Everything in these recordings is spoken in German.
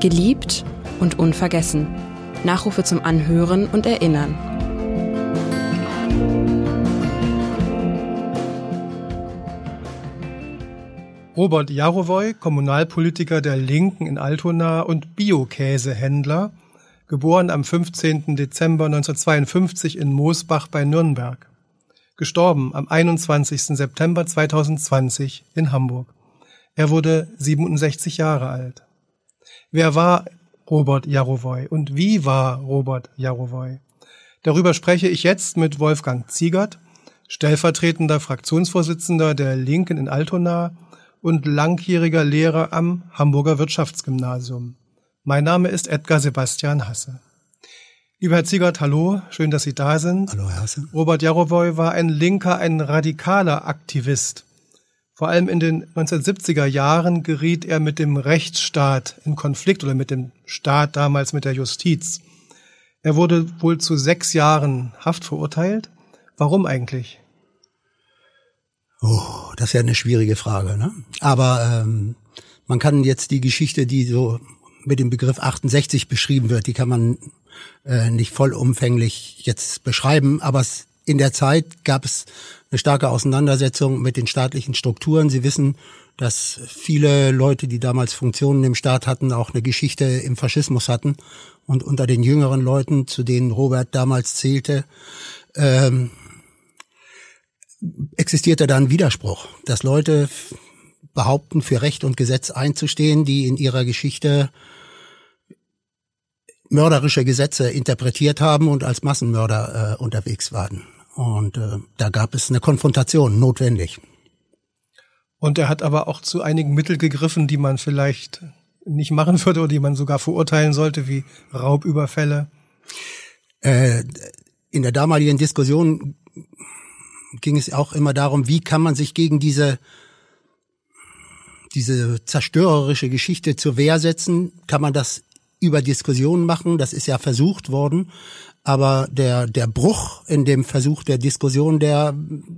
Geliebt und unvergessen. Nachrufe zum Anhören und Erinnern. Robert Jarowoy, Kommunalpolitiker der Linken in Altona und Biokäsehändler, geboren am 15. Dezember 1952 in Moosbach bei Nürnberg. Gestorben am 21. September 2020 in Hamburg. Er wurde 67 Jahre alt. Wer war Robert Jarowoy und wie war Robert Jarowoy? Darüber spreche ich jetzt mit Wolfgang Ziegert, stellvertretender Fraktionsvorsitzender der Linken in Altona und langjähriger Lehrer am Hamburger Wirtschaftsgymnasium. Mein Name ist Edgar Sebastian Hasse. Lieber Herr Ziegert, hallo, schön, dass Sie da sind. Hallo, Herr Hasse. Robert Jarowoy war ein linker, ein radikaler Aktivist. Vor allem in den 1970er Jahren geriet er mit dem Rechtsstaat in Konflikt oder mit dem Staat damals mit der Justiz. Er wurde wohl zu sechs Jahren Haft verurteilt. Warum eigentlich? Oh, das ist ja eine schwierige Frage. Ne? Aber ähm, man kann jetzt die Geschichte, die so mit dem Begriff 68 beschrieben wird, die kann man äh, nicht vollumfänglich jetzt beschreiben. Aber es, in der Zeit gab es eine starke Auseinandersetzung mit den staatlichen Strukturen. Sie wissen, dass viele Leute, die damals Funktionen im Staat hatten, auch eine Geschichte im Faschismus hatten. Und unter den jüngeren Leuten, zu denen Robert damals zählte, ähm, existierte da ein Widerspruch, dass Leute behaupten, für Recht und Gesetz einzustehen, die in ihrer Geschichte mörderische Gesetze interpretiert haben und als Massenmörder äh, unterwegs waren. Und äh, da gab es eine Konfrontation notwendig. Und er hat aber auch zu einigen Mitteln gegriffen, die man vielleicht nicht machen würde oder die man sogar verurteilen sollte, wie Raubüberfälle. Äh, in der damaligen Diskussion ging es auch immer darum, wie kann man sich gegen diese diese zerstörerische Geschichte zur Wehr setzen? Kann man das über Diskussionen machen? Das ist ja versucht worden. Aber der, der Bruch in dem Versuch der Diskussion, der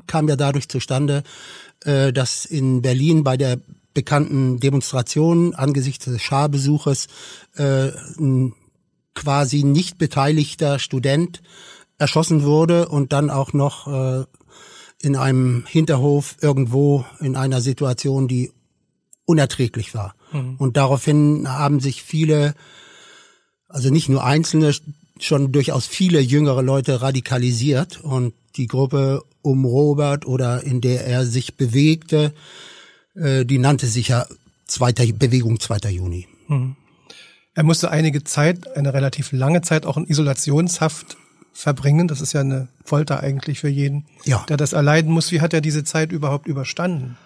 kam ja dadurch zustande, äh, dass in Berlin bei der bekannten Demonstration angesichts des Scharbesuches äh, ein quasi nicht beteiligter Student erschossen wurde und dann auch noch äh, in einem Hinterhof irgendwo in einer Situation, die unerträglich war. Mhm. Und daraufhin haben sich viele, also nicht nur Einzelne, schon durchaus viele jüngere Leute radikalisiert und die Gruppe um Robert oder in der er sich bewegte, äh, die nannte sich ja zweiter, Bewegung 2. Juni. Mhm. Er musste einige Zeit, eine relativ lange Zeit auch in Isolationshaft verbringen. Das ist ja eine Folter eigentlich für jeden, ja. der das erleiden muss. Wie hat er diese Zeit überhaupt überstanden?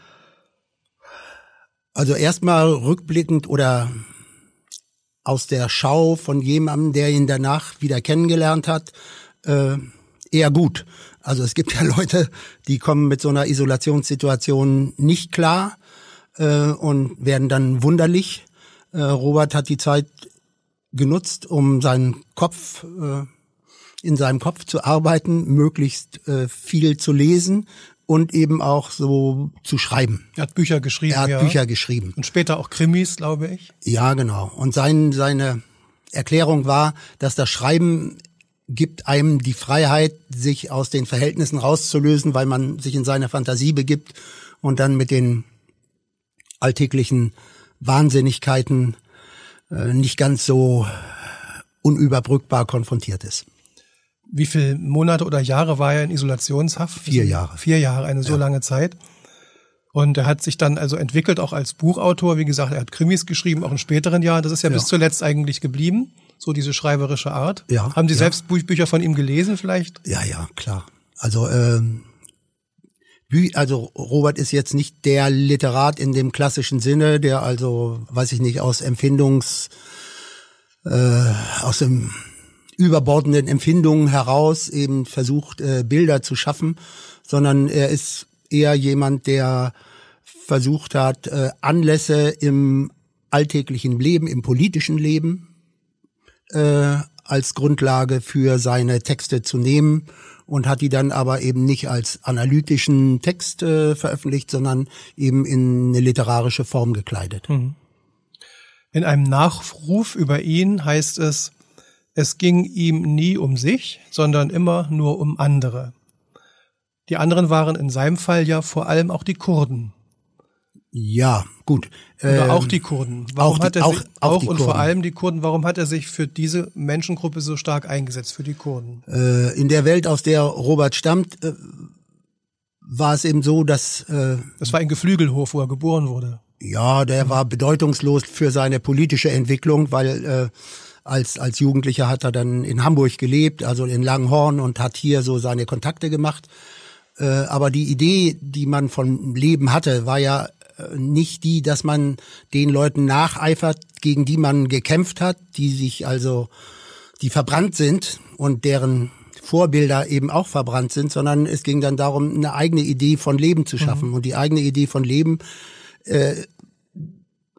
Also erstmal rückblickend oder aus der Schau von jemandem, der ihn danach wieder kennengelernt hat, äh, eher gut. Also es gibt ja Leute, die kommen mit so einer Isolationssituation nicht klar äh, und werden dann wunderlich. Äh, Robert hat die Zeit genutzt, um seinen Kopf äh, in seinem Kopf zu arbeiten, möglichst äh, viel zu lesen und eben auch so zu schreiben. Er hat Bücher geschrieben. Er hat ja. Bücher geschrieben. Und später auch Krimis, glaube ich. Ja, genau. Und sein, seine Erklärung war, dass das Schreiben gibt einem die Freiheit, sich aus den Verhältnissen rauszulösen, weil man sich in seine Fantasie begibt und dann mit den alltäglichen Wahnsinnigkeiten äh, nicht ganz so unüberbrückbar konfrontiert ist. Wie viele Monate oder Jahre war er in Isolationshaft? Vier Jahre. Vier Jahre, eine so ja. lange Zeit. Und er hat sich dann also entwickelt, auch als Buchautor. Wie gesagt, er hat Krimis geschrieben, auch in späteren Jahren. Das ist ja, ja. bis zuletzt eigentlich geblieben, so diese schreiberische Art. Ja, Haben Sie ja. selbst Bücher von ihm gelesen vielleicht? Ja, ja, klar. Also, ähm, also Robert ist jetzt nicht der Literat in dem klassischen Sinne, der also, weiß ich nicht, aus Empfindungs, äh, aus dem überbordenden Empfindungen heraus eben versucht, äh, Bilder zu schaffen, sondern er ist eher jemand, der versucht hat, äh, Anlässe im alltäglichen Leben, im politischen Leben äh, als Grundlage für seine Texte zu nehmen und hat die dann aber eben nicht als analytischen Text äh, veröffentlicht, sondern eben in eine literarische Form gekleidet. Mhm. In einem Nachruf über ihn heißt es, es ging ihm nie um sich, sondern immer nur um andere. Die anderen waren in seinem Fall ja vor allem auch die Kurden. Ja, gut. Oder Ähm, auch die Kurden. Warum auch hat er auch- sich, auch auch und vor Kurden. allem die Kurden, warum hat er sich für diese Menschengruppe so stark eingesetzt, für die Kurden? Äh, in der Welt, aus der Robert stammt, äh, war es eben so, dass äh, Das war ein Geflügelhof, wo er geboren wurde. ja, der war bedeutungslos für seine politische Entwicklung, weil äh, als als Jugendlicher hat er dann in Hamburg gelebt, also in Langenhorn und hat hier so seine Kontakte gemacht. Äh, aber die Idee, die man vom Leben hatte, war ja äh, nicht die, dass man den Leuten nacheifert, gegen die man gekämpft hat, die sich also die verbrannt sind und deren Vorbilder eben auch verbrannt sind, sondern es ging dann darum, eine eigene Idee von Leben zu schaffen. Und die eigene Idee von Leben, äh,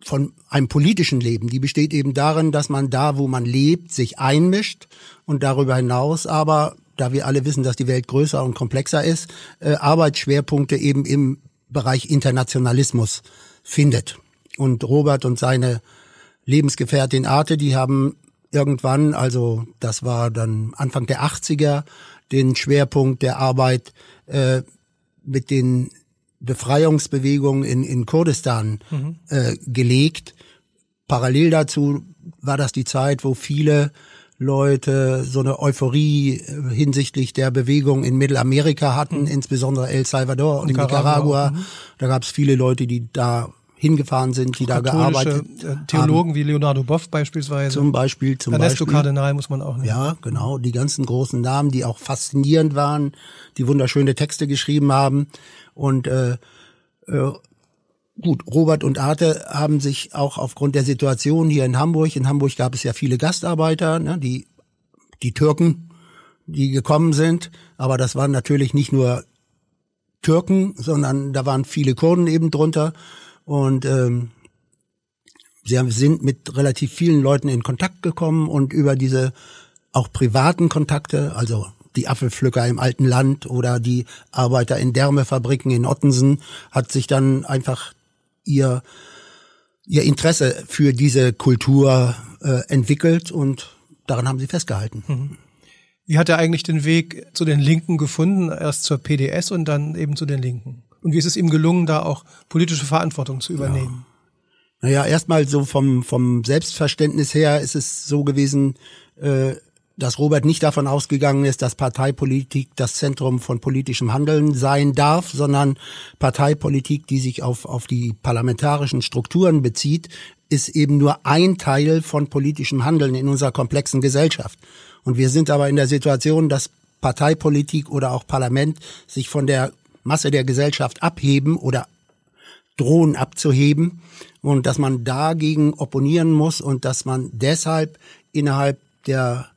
von einem politischen Leben, die besteht eben darin, dass man da, wo man lebt, sich einmischt und darüber hinaus aber, da wir alle wissen, dass die Welt größer und komplexer ist, äh, Arbeitsschwerpunkte eben im Bereich Internationalismus findet. Und Robert und seine Lebensgefährtin Arte, die haben irgendwann, also das war dann Anfang der 80er, den Schwerpunkt der Arbeit äh, mit den Befreiungsbewegungen in, in Kurdistan äh, gelegt. Parallel dazu war das die Zeit, wo viele Leute so eine Euphorie äh, hinsichtlich der Bewegung in Mittelamerika hatten, insbesondere El Salvador und Nicaragua Nicaragua. mhm. Da gab es viele Leute, die da hingefahren sind, die da gearbeitet Katholische äh, Theologen wie Leonardo Boff beispielsweise. zum Beispiel, zum Ernesto Beispiel. Kardinal muss man auch nennen. Ja, genau. Die ganzen großen Namen, die auch faszinierend waren, die wunderschöne Texte geschrieben haben. Und äh, äh, gut, Robert und Arte haben sich auch aufgrund der Situation hier in Hamburg, in Hamburg gab es ja viele Gastarbeiter, ne, die, die Türken, die gekommen sind. Aber das waren natürlich nicht nur Türken, sondern da waren viele Kurden eben drunter. Und ähm, sie haben- sind mit relativ vielen Leuten in Kontakt gekommen und über diese auch privaten Kontakte, also die Apfelpflücker im alten Land oder die Arbeiter in Därmefabriken in Ottensen, hat sich dann einfach ihr ihr Interesse für diese Kultur äh, entwickelt und daran haben sie festgehalten. Wie hat er eigentlich den Weg zu den Linken gefunden? Erst zur PDS und dann eben zu den Linken. Und wie ist es ihm gelungen, da auch politische Verantwortung zu übernehmen? Naja, erstmal so vom, vom Selbstverständnis her ist es so gewesen, äh, dass Robert nicht davon ausgegangen ist, dass Parteipolitik das Zentrum von politischem Handeln sein darf, sondern Parteipolitik, die sich auf, auf die parlamentarischen Strukturen bezieht, ist eben nur ein Teil von politischem Handeln in unserer komplexen Gesellschaft. Und wir sind aber in der Situation, dass Parteipolitik oder auch Parlament sich von der Masse der Gesellschaft abheben oder drohen abzuheben und dass man dagegen opponieren muss und dass man deshalb innerhalb der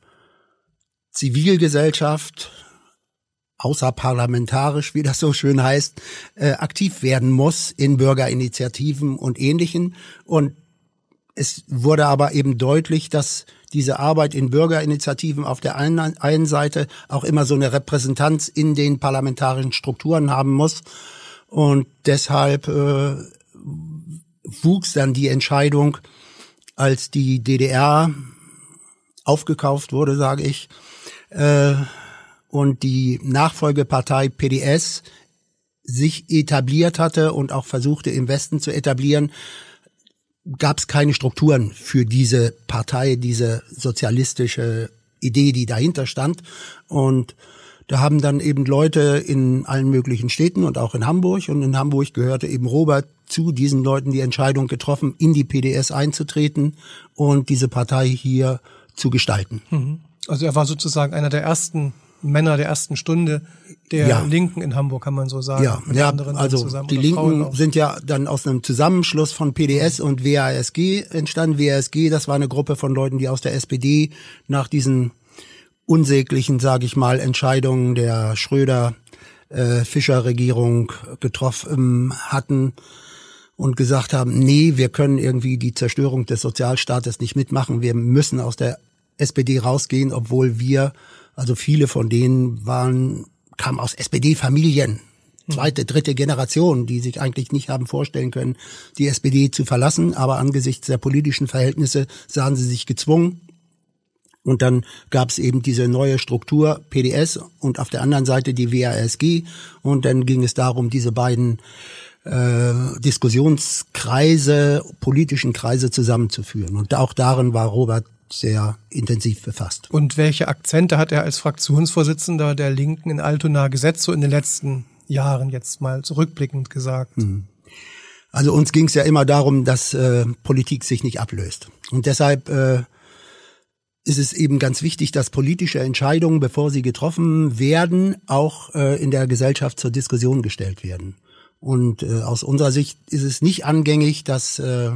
Zivilgesellschaft außerparlamentarisch, wie das so schön heißt, äh, aktiv werden muss in Bürgerinitiativen und Ähnlichen. Und es wurde aber eben deutlich, dass diese Arbeit in Bürgerinitiativen auf der einen, einen Seite auch immer so eine Repräsentanz in den parlamentarischen Strukturen haben muss. Und deshalb äh, wuchs dann die Entscheidung, als die DDR aufgekauft wurde, sage ich, äh, und die Nachfolgepartei PDS sich etabliert hatte und auch versuchte im Westen zu etablieren, gab es keine Strukturen für diese Partei, diese sozialistische Idee, die dahinter stand. Und da haben dann eben Leute in allen möglichen Städten und auch in Hamburg und in Hamburg gehörte eben Robert zu diesen Leuten die Entscheidung getroffen, in die PDS einzutreten und diese Partei hier zu gestalten. Also er war sozusagen einer der ersten Männer der ersten Stunde der Ja. Linken in Hamburg, kann man so sagen. Ja, mit ja anderen also zusammen die Linken sind ja dann aus einem Zusammenschluss von PDS und WASG entstanden. WASG, das war eine Gruppe von Leuten, die aus der SPD nach diesen unsäglichen, sage ich mal, Entscheidungen der Schröder äh, Fischer-Regierung getroffen hatten und gesagt haben, nee, wir können irgendwie die Zerstörung des Sozialstaates nicht mitmachen. Wir müssen aus der SPD rausgehen, obwohl wir, also viele von denen waren, kamen aus SPD-Familien. zweite, dritte Generation, die sich eigentlich nicht haben vorstellen können, die SPD zu verlassen, aber angesichts der politischen Verhältnisse sahen sie sich gezwungen. Und dann gab es eben diese neue Struktur PDS und auf der anderen Seite die WASG. Und dann ging es darum, diese beiden äh, Diskussionskreise, politischen Kreise zusammenzuführen. Und auch darin war Robert sehr intensiv befasst. Und welche Akzente hat er als Fraktionsvorsitzender der Linken in Altona gesetzt, so in den letzten Jahren jetzt mal zurückblickend gesagt? Mhm. Also uns ging es ja immer darum, dass äh, Politik sich nicht ablöst. Und deshalb äh, ist es eben ganz wichtig, dass politische Entscheidungen, bevor sie getroffen werden, auch äh, in der Gesellschaft zur Diskussion gestellt werden. Und äh, aus unserer Sicht ist es nicht angängig, dass äh,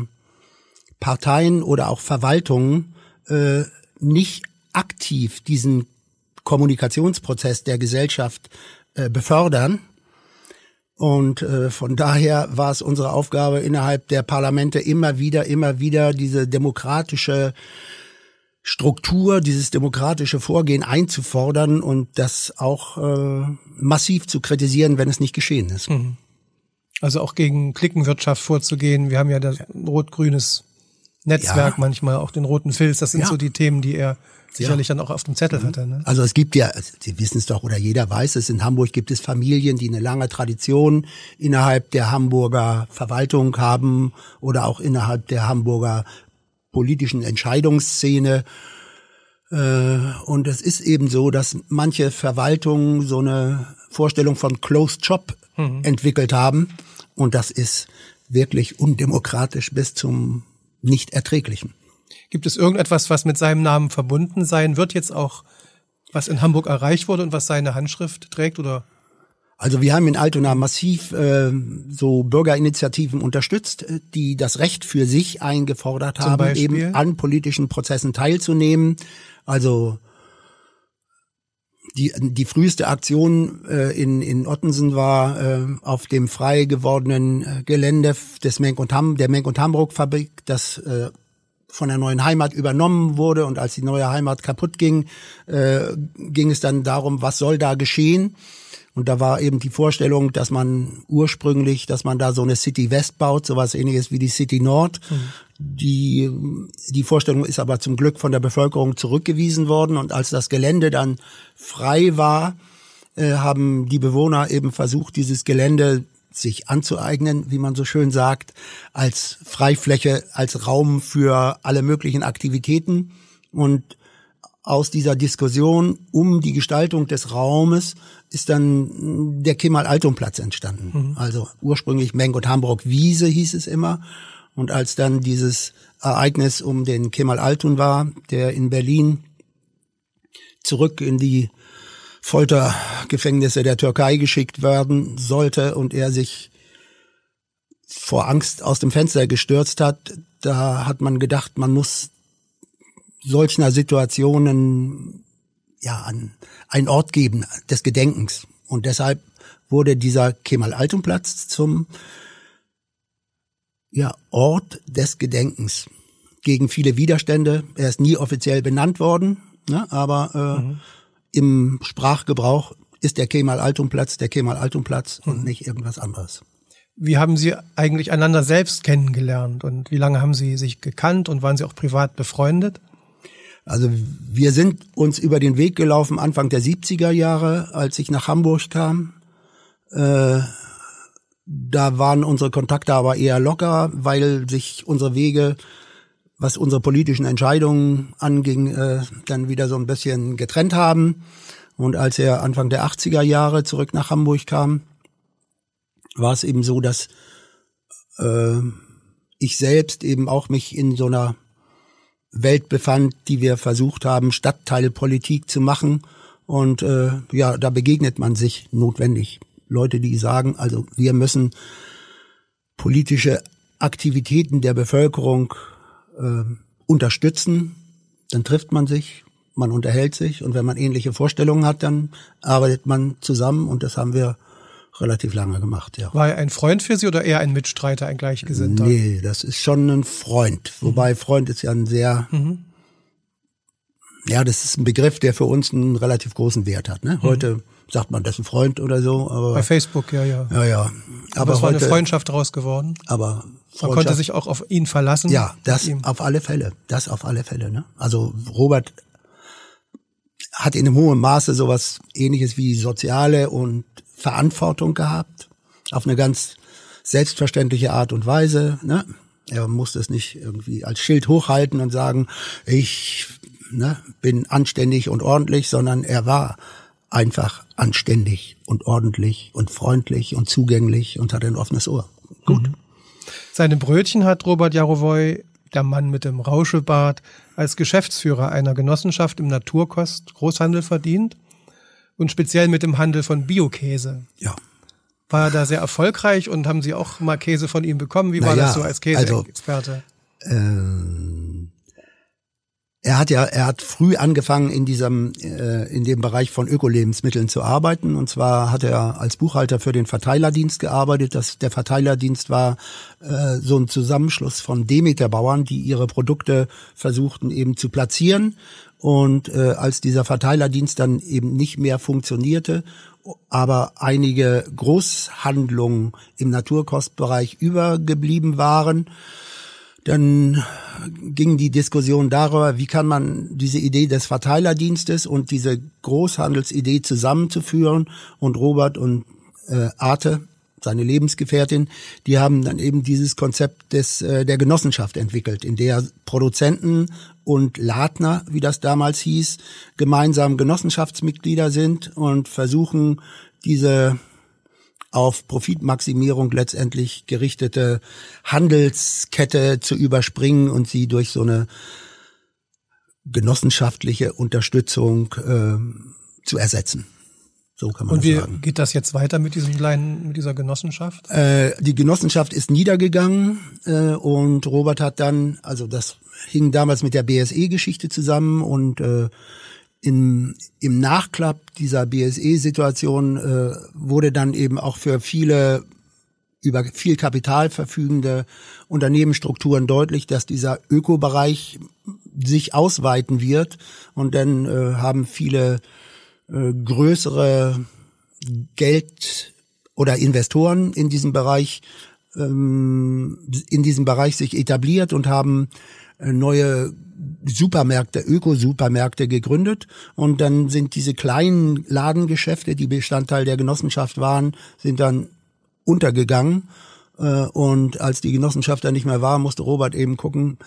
Parteien oder auch Verwaltungen äh, nicht aktiv diesen Kommunikationsprozess der Gesellschaft äh, befördern. Und äh, von daher war es unsere Aufgabe innerhalb der Parlamente immer wieder, immer wieder diese demokratische Struktur, dieses demokratische Vorgehen einzufordern und das auch äh, massiv zu kritisieren, wenn es nicht geschehen ist. Mhm. Also auch gegen Klickenwirtschaft vorzugehen. Wir haben ja das rot-grünes Netzwerk ja. manchmal, auch den roten Filz. Das sind ja. so die Themen, die er sicherlich ja. dann auch auf dem Zettel mhm. hatte. Ne? Also es gibt ja, Sie wissen es doch oder jeder weiß es, in Hamburg gibt es Familien, die eine lange Tradition innerhalb der Hamburger Verwaltung haben oder auch innerhalb der Hamburger politischen Entscheidungsszene. Äh, und es ist eben so, dass manche Verwaltungen so eine Vorstellung von Closed Job mhm. entwickelt haben. Und das ist wirklich undemokratisch bis zum nicht erträglichen. Gibt es irgendetwas, was mit seinem Namen verbunden sein wird, jetzt auch, was in Hamburg erreicht wurde und was seine Handschrift trägt oder? Also wir haben in Altona massiv äh, so Bürgerinitiativen unterstützt, äh, die das Recht für sich eingefordert Zum haben, Beispiel? eben an politischen Prozessen teilzunehmen. Also die, die früheste Aktion äh, in, in Ottensen war äh, auf dem frei gewordenen äh, Gelände des Menk und Ham, der Menk und Hamburg Fabrik, das äh, von der neuen Heimat übernommen wurde und als die neue Heimat kaputt ging, äh, ging es dann darum, was soll da geschehen? Und da war eben die Vorstellung, dass man ursprünglich, dass man da so eine City West baut, sowas ähnliches wie die City Nord. Mhm. Die, die Vorstellung ist aber zum Glück von der Bevölkerung zurückgewiesen worden. Und als das Gelände dann frei war, äh, haben die Bewohner eben versucht, dieses Gelände sich anzueignen, wie man so schön sagt, als Freifläche, als Raum für alle möglichen Aktivitäten. Und aus dieser Diskussion um die Gestaltung des Raumes ist dann der Kemal-Altum-Platz entstanden. Mhm. Also ursprünglich Mengot Hamburg Wiese hieß es immer. Und als dann dieses Ereignis um den Kemal-Altum war, der in Berlin zurück in die Foltergefängnisse der Türkei geschickt werden sollte und er sich vor Angst aus dem Fenster gestürzt hat, da hat man gedacht, man muss solcher Situationen ja an einen Ort geben des Gedenkens. Und deshalb wurde dieser Kemal-Altum-Platz zum ja, Ort des Gedenkens gegen viele Widerstände. Er ist nie offiziell benannt worden, ne, aber äh, mhm. im Sprachgebrauch ist der Kemal-Altum-Platz der Kemal-Altum-Platz mhm. und nicht irgendwas anderes. Wie haben Sie eigentlich einander selbst kennengelernt und wie lange haben Sie sich gekannt und waren Sie auch privat befreundet? Also wir sind uns über den Weg gelaufen Anfang der 70er Jahre, als ich nach Hamburg kam. Äh, da waren unsere Kontakte aber eher locker, weil sich unsere Wege, was unsere politischen Entscheidungen anging, äh, dann wieder so ein bisschen getrennt haben. Und als er Anfang der 80er Jahre zurück nach Hamburg kam, war es eben so, dass äh, ich selbst eben auch mich in so einer Welt befand, die wir versucht haben, Stadtteilpolitik zu machen. Und äh, ja, da begegnet man sich notwendig. Leute, die sagen, also wir müssen politische Aktivitäten der Bevölkerung äh, unterstützen. Dann trifft man sich, man unterhält sich und wenn man ähnliche Vorstellungen hat, dann arbeitet man zusammen und das haben wir relativ lange gemacht, ja. War er ein Freund für Sie oder eher ein Mitstreiter, ein Gleichgesinnter? Nee, das ist schon ein Freund. Wobei mhm. Freund ist ja ein sehr, mhm. ja, das ist ein Begriff, der für uns einen relativ großen Wert hat. Ne? Mhm. Heute sagt man, das ist ein Freund oder so. Aber, Bei Facebook, ja, ja. Ja, ja. Aber, Aber es war eine Freundschaft draus geworden. aber Man konnte sich auch auf ihn verlassen. ja, das auf alle Fälle, das auf alle Fälle. Ne? Also Robert hat in einem hohen Maße sowas Ähnliches wie soziale und Verantwortung gehabt, auf eine ganz selbstverständliche Art und Weise. Ne? Er musste es nicht irgendwie als Schild hochhalten und sagen, ich ne, bin anständig und ordentlich, sondern er war einfach anständig und ordentlich und freundlich und zugänglich und hatte ein offenes Ohr. Gut. Seine Brötchen hat Robert Jarowoy, der Mann mit dem Rauschebart, als Geschäftsführer einer Genossenschaft im Naturkost Großhandel verdient und speziell mit dem Handel von Biokäse. Ja. War er da sehr erfolgreich und haben Sie auch mal Käse von ihm bekommen? Wie war das so als also- Käseexperte? Er hat ja, er hat früh angefangen in diesem, äh, in dem Bereich von Ökolebensmitteln zu arbeiten. Und zwar hat er als Buchhalter für den Verteilerdienst gearbeitet. Das, der Verteilerdienst war äh, so ein Zusammenschluss von Demeter-Bauern, die ihre Produkte versuchten eben zu platzieren. Und äh, als dieser Verteilerdienst dann eben nicht mehr funktionierte, aber einige Großhandlungen im Naturkostbereich übergeblieben waren, dann ging die Diskussion darüber, wie kann man diese Idee des Verteilerdienstes und diese Großhandelsidee zusammenzuführen. Und Robert und äh, Arte, seine Lebensgefährtin, die haben dann eben dieses Konzept des äh, der Genossenschaft entwickelt, in der Produzenten und Ladner, wie das damals hieß, gemeinsam Genossenschaftsmitglieder sind und versuchen, diese auf Profitmaximierung letztendlich gerichtete Handelskette zu überspringen und sie durch so eine genossenschaftliche Unterstützung ähm, zu ersetzen. So kann man Und wie sagen. geht das jetzt weiter mit diesem kleinen, mit dieser Genossenschaft? Äh, die Genossenschaft ist niedergegangen äh, und Robert hat dann, also das hing damals mit der BSE-Geschichte zusammen und äh, in, im Nachklapp dieser BSE-Situation äh, wurde dann eben auch für viele über viel Kapital verfügende Unternehmensstrukturen deutlich, dass dieser Ökobereich sich ausweiten wird. Und dann äh, haben viele äh, größere Geld oder Investoren in diesem Bereich ähm, in diesem Bereich sich etabliert und haben neue Supermärkte, Ökosupermärkte gegründet. Und dann sind diese kleinen Ladengeschäfte, die Bestandteil der Genossenschaft waren, sind dann untergegangen. Äh, und als die Genossenschaft dann nicht mehr war, musste Robert eben gucken,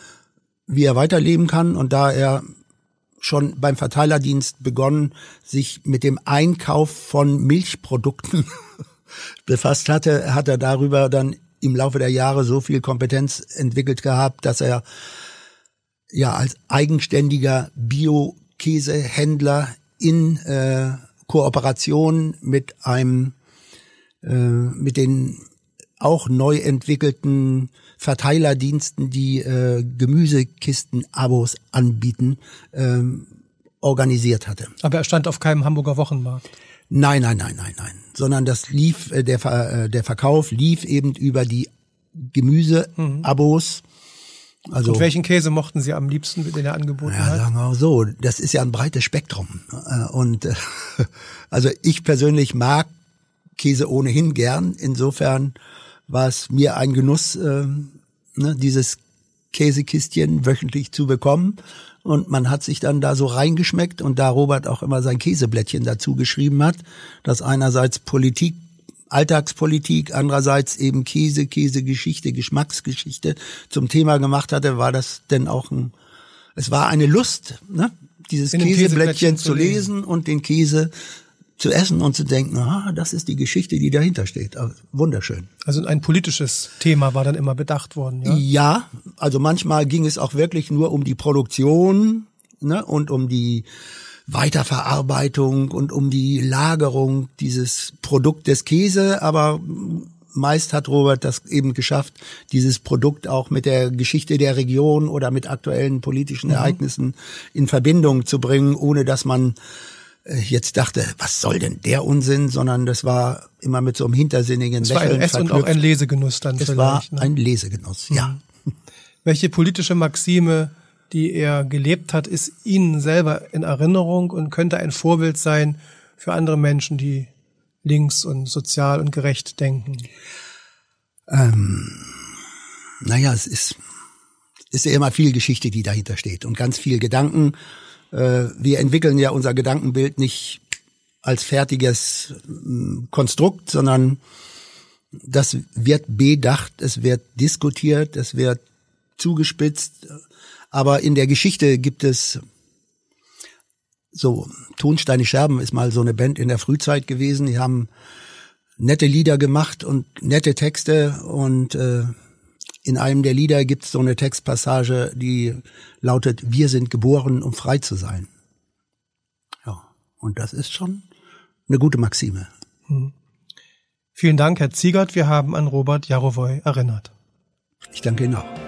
wie er weiterleben kann. Und da er schon beim Verteilerdienst begonnen, sich mit dem Einkauf von Milchprodukten befasst hatte, hat er darüber dann im Laufe der Jahre so viel Kompetenz entwickelt gehabt, dass er ja als eigenständiger Bio-Käsehändler in äh, Kooperation mit einem äh, mit den auch neu entwickelten Verteilerdiensten, die äh, Gemüsekisten-Abos anbieten, ähm, organisiert hatte. Aber er stand auf keinem Hamburger Wochenmarkt. Nein, nein, nein, nein, nein. Sondern das lief, äh, der, Ver- äh, der Verkauf lief eben über die Gemüse-Abos. Also, Und welchen Käse mochten Sie am liebsten, den er angeboten ja, hat? sagen wir mal so, das ist ja ein breites Spektrum. Äh, Und äh, also ich persönlich mag Käse ohnehin gern. Insofern war es mir ein Genuss, ähm, ne, dieses Käsekistchen wöchentlich zu bekommen. Und man hat sich dann da so reingeschmeckt und da Robert auch immer sein Käseblättchen dazu geschrieben hat, dass einerseits Politik, Alltagspolitik, andererseits eben Käse, Käsegeschichte, Geschmacksgeschichte zum Thema gemacht hatte, war das denn auch ein, es war eine Lust, ne? dieses Käseblättchen zu lesen. und den Käse zu essen und zu denken, ah, das ist die Geschichte, die dahinter steht. Wunderschön. Also ein politisches Thema war dann immer bedacht worden, ja? Ja, also manchmal ging es auch wirklich nur um die Produktion ne, und um die Weiterverarbeitung und um die Lagerung dieses Produktes Käse, aber meist hat Robert das eben geschafft, dieses Produkt auch mit der Geschichte der Region oder mit aktuellen politischen Ereignissen in Verbindung zu bringen, ohne dass man äh, jetzt dachte, was soll denn der Unsinn, sondern das war immer mit so einem hintersinnigen Es war ein Lächeln Ess- und auch verknüpft. ein Lesegenuss dann Es war vielleicht. ne? ein Lesegenuss, ja. Welche politische Maxime, die er gelebt hat, ist Ihnen selber in Erinnerung und könnte ein Vorbild sein für andere Menschen, die links und sozial und gerecht denken? Ähm, naja, es ist, ist ja immer viel Geschichte, die dahinter steht und ganz viel Gedanken. Äh, wir entwickeln ja unser Gedankenbild nicht als fertiges äh, Konstrukt, sondern das wird bedacht, es wird diskutiert, es wird zugespitzt. Aber in der Geschichte gibt es so, Tonsteine Scherben ist mal so eine Band in der Frühzeit gewesen. Die haben nette Lieder gemacht und nette Texte und äh, in einem der Lieder gibt es so eine Textpassage, die lautet, wir sind geboren, um frei zu sein. Ja, und das ist schon eine gute Maxime. Hm. Vielen Dank, Herr Ziegert. Wir haben an Robert Jarowoy erinnert. Ich danke Ihnen auch.